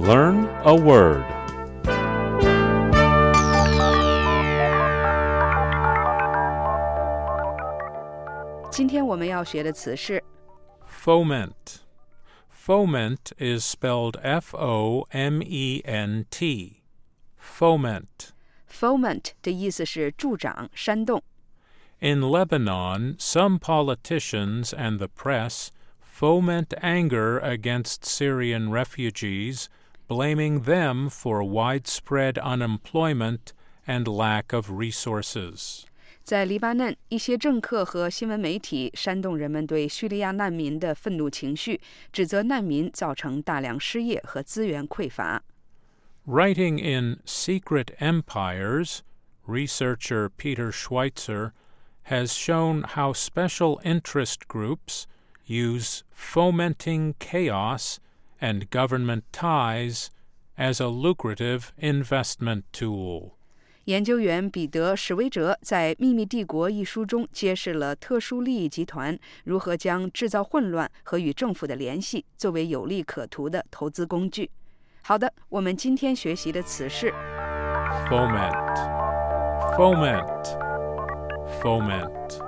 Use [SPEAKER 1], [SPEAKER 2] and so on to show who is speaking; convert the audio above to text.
[SPEAKER 1] Learn a word.
[SPEAKER 2] 今天我们要学的词是
[SPEAKER 3] Foment. Foment is spelled F O M E N T. Foment.
[SPEAKER 2] foment 的意思是助长、煽动。
[SPEAKER 3] In Lebanon, some politicians and the press foment anger against Syrian refugees, blaming them for widespread unemployment and lack of resources.
[SPEAKER 2] 在黎巴嫩，一些政客和新闻媒体煽动人们对叙利亚难民的愤怒情绪，指责难民造成大量失业和资源匮乏。
[SPEAKER 3] Writing in Secret Empires, researcher Peter Schweizer has shown how special interest groups use fomenting chaos and government ties as a lucrative investment tool.
[SPEAKER 2] 研究员彼得·史威哲在《秘密帝国》一书中揭示了特殊利益集团如何将制造混乱和与政府的联系作为有利可图的投资工具。好的，我们今天学习的词是
[SPEAKER 3] Foment. Foment. Foment.